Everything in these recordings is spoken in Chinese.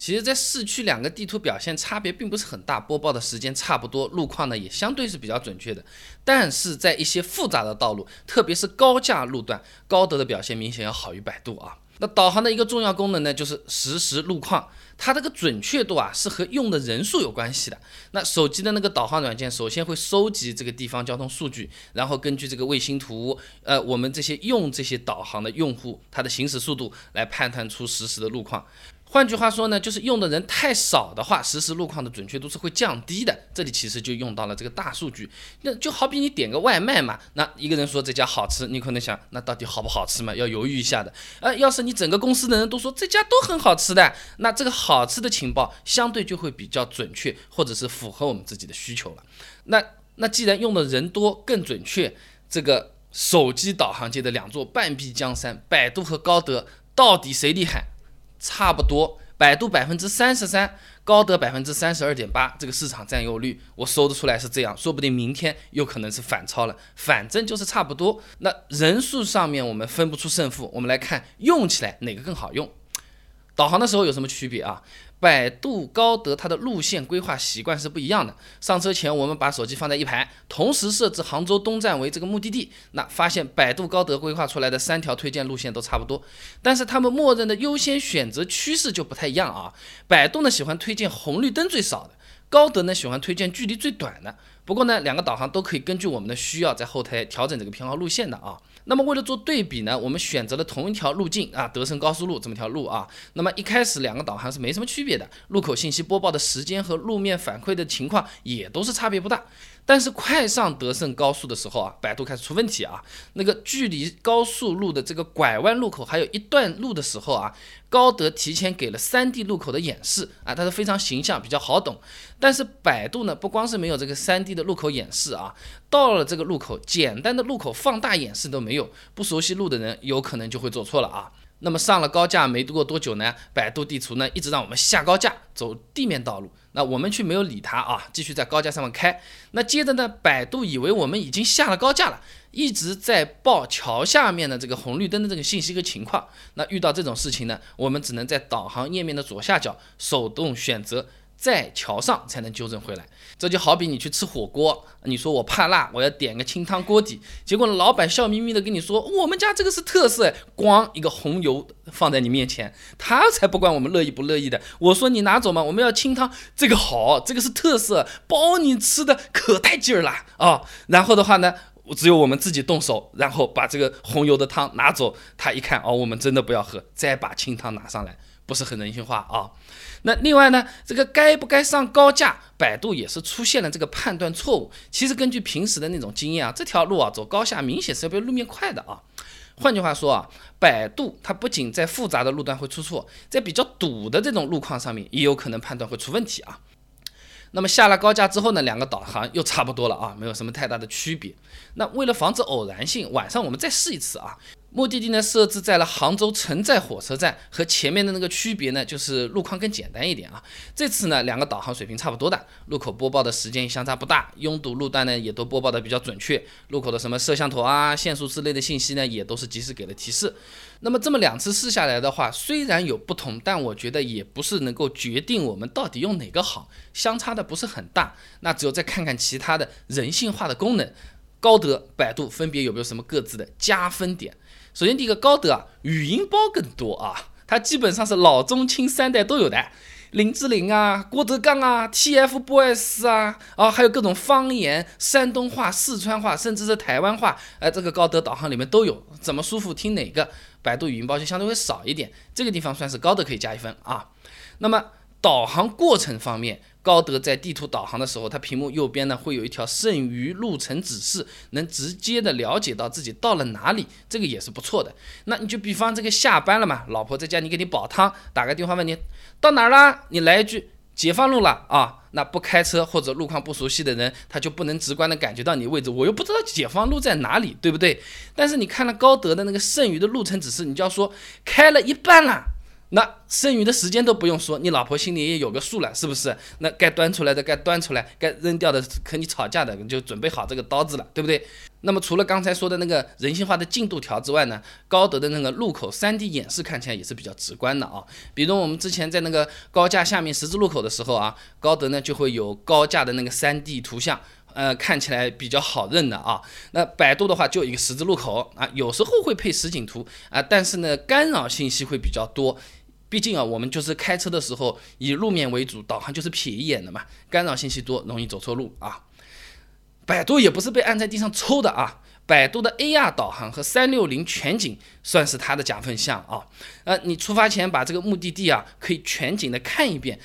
其实，在市区两个地图表现差别并不是很大，播报的时间差不多，路况呢也相对是比较准确的。但是在一些复杂的道路，特别是高架路段，高德的表现明显要好于百度啊。那导航的一个重要功能呢，就是实时路况，它这个准确度啊是和用的人数有关系的。那手机的那个导航软件首先会收集这个地方交通数据，然后根据这个卫星图，呃，我们这些用这些导航的用户，它的行驶速度来判断出实时的路况。换句话说呢，就是用的人太少的话，实时路况的准确度是会降低的。这里其实就用到了这个大数据。那就好比你点个外卖嘛，那一个人说这家好吃，你可能想，那到底好不好吃嘛？要犹豫一下的。呃，要是你整个公司的人都说这家都很好吃的，那这个好吃的情报相对就会比较准确，或者是符合我们自己的需求了。那那既然用的人多更准确，这个手机导航界的两座半壁江山，百度和高德到底谁厉害？差不多，百度百分之三十三，高德百分之三十二点八，这个市场占有率我搜得出来是这样，说不定明天有可能是反超了，反正就是差不多。那人数上面我们分不出胜负，我们来看用起来哪个更好用。导航的时候有什么区别啊？百度、高德它的路线规划习惯是不一样的。上车前我们把手机放在一排，同时设置杭州东站为这个目的地，那发现百度、高德规划出来的三条推荐路线都差不多，但是他们默认的优先选择趋势就不太一样啊。百度呢喜欢推荐红绿灯最少的，高德呢喜欢推荐距离最短的。不过呢，两个导航都可以根据我们的需要在后台调整这个偏好路线的啊。那么为了做对比呢，我们选择了同一条路径啊，德胜高速路这么条路啊。那么一开始两个导航是没什么区别的，路口信息播报的时间和路面反馈的情况也都是差别不大。但是快上德胜高速的时候啊，百度开始出问题啊。那个距离高速路的这个拐弯路口还有一段路的时候啊，高德提前给了 3D 路口的演示啊，它是非常形象，比较好懂。但是百度呢，不光是没有这个 3D 的路口演示啊，到了这个路口，简单的路口放大演示都没有，不熟悉路的人有可能就会做错了啊。那么上了高架没过多久呢，百度地图呢一直让我们下高架走地面道路，那我们却没有理它啊，继续在高架上面开。那接着呢，百度以为我们已经下了高架了，一直在报桥下面的这个红绿灯的这个信息和情况。那遇到这种事情呢，我们只能在导航页面的左下角手动选择。在桥上才能纠正回来，这就好比你去吃火锅，你说我怕辣，我要点个清汤锅底，结果老板笑眯眯的跟你说，我们家这个是特色，光一个红油放在你面前，他才不管我们乐意不乐意的。我说你拿走嘛，我们要清汤，这个好，这个是特色，包你吃的可带劲儿了啊。然后的话呢，只有我们自己动手，然后把这个红油的汤拿走，他一看哦，我们真的不要喝，再把清汤拿上来。不是很人性化啊。那另外呢，这个该不该上高架，百度也是出现了这个判断错误。其实根据平时的那种经验啊，这条路啊走高架明显是要比路面快的啊。换句话说啊，百度它不仅在复杂的路段会出错，在比较堵的这种路况上面也有可能判断会出问题啊。那么下了高架之后呢，两个导航又差不多了啊，没有什么太大的区别。那为了防止偶然性，晚上我们再试一次啊。目的地呢设置在了杭州城寨火车站，和前面的那个区别呢，就是路况更简单一点啊。这次呢，两个导航水平差不多的，路口播报的时间相差不大，拥堵路段呢也都播报的比较准确，路口的什么摄像头啊、限速之类的信息呢，也都是及时给了提示。那么这么两次试下来的话，虽然有不同，但我觉得也不是能够决定我们到底用哪个好，相差的不是很大。那只有再看看其他的人性化的功能，高德、百度分别有没有什么各自的加分点。首先，第一个高德啊，语音包更多啊，它基本上是老中青三代都有的，林志玲啊、郭德纲啊、TFBOYS 啊，啊，还有各种方言，山东话、四川话，甚至是台湾话，哎，这个高德导航里面都有，怎么舒服听哪个，百度语音包就相对会少一点，这个地方算是高德可以加一分啊。那么导航过程方面。高德在地图导航的时候，它屏幕右边呢会有一条剩余路程指示，能直接的了解到自己到了哪里，这个也是不错的。那你就比方这个下班了嘛，老婆在家，你给你煲汤，打个电话问你到哪儿了，你来一句解放路了啊。那不开车或者路况不熟悉的人，他就不能直观的感觉到你位置，我又不知道解放路在哪里，对不对？但是你看了高德的那个剩余的路程指示，你就要说开了一半了。那剩余的时间都不用说，你老婆心里也有个数了，是不是？那该端出来的该端出来，该扔掉的和你吵架的就准备好这个刀子了，对不对？那么除了刚才说的那个人性化的进度条之外呢，高德的那个路口 3D 演示看起来也是比较直观的啊。比如我们之前在那个高架下面十字路口的时候啊，高德呢就会有高架的那个 3D 图像。呃，看起来比较好认的啊。那百度的话就一个十字路口啊，有时候会配实景图啊，但是呢，干扰信息会比较多。毕竟啊，我们就是开车的时候以路面为主，导航就是瞥一眼的嘛，干扰信息多，容易走错路啊。百度也不是被按在地上抽的啊，百度的 AR 导航和三六零全景算是它的加分项啊。呃，你出发前把这个目的地啊可以全景的看一遍，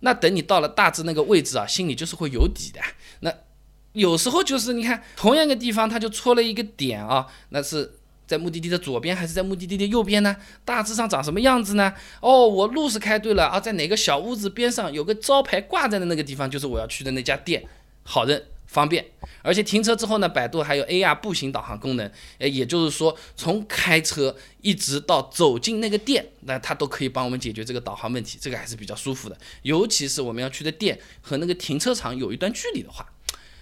那等你到了大致那个位置啊，心里就是会有底的。那有时候就是你看同样一个地方，它就戳了一个点啊，那是在目的地的左边还是在目的地的右边呢？大致上长什么样子呢？哦，我路是开对了啊，在哪个小屋子边上有个招牌挂在的那个地方，就是我要去的那家店，好认方便。而且停车之后呢，百度还有 AR 步行导航功能，诶，也就是说从开车一直到走进那个店，那它都可以帮我们解决这个导航问题，这个还是比较舒服的。尤其是我们要去的店和那个停车场有一段距离的话。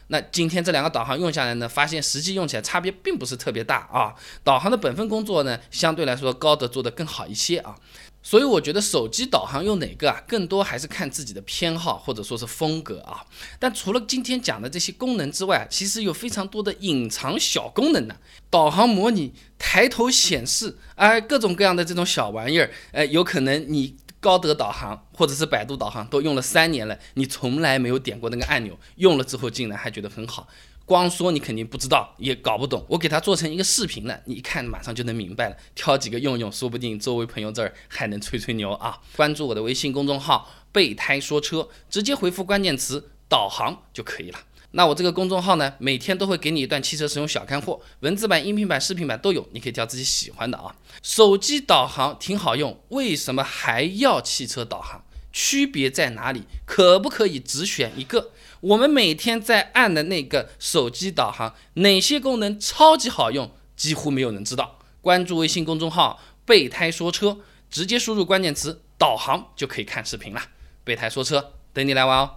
那今天这两个导航用下来呢，发现实际用起来差别并不是特别大啊。导航的本分工作呢，相对来说高德做的更好一些啊。所以我觉得手机导航用哪个啊，更多还是看自己的偏好或者说是风格啊。但除了今天讲的这些功能之外，其实有非常多的隐藏小功能呢。导航模拟、抬头显示，哎，各种各样的这种小玩意儿，哎，有可能你。高德导航或者是百度导航都用了三年了，你从来没有点过那个按钮，用了之后竟然还觉得很好。光说你肯定不知道，也搞不懂。我给它做成一个视频了，你一看马上就能明白了。挑几个用用，说不定周围朋友这儿还能吹吹牛啊！关注我的微信公众号“备胎说车”，直接回复关键词“导航”就可以了。那我这个公众号呢，每天都会给你一段汽车使用小干货，文字版、音频版、视频版都有，你可以挑自己喜欢的啊。手机导航挺好用，为什么还要汽车导航？区别在哪里？可不可以只选一个？我们每天在按的那个手机导航，哪些功能超级好用？几乎没有人知道。关注微信公众号“备胎说车”，直接输入关键词“导航”就可以看视频了。备胎说车，等你来玩哦。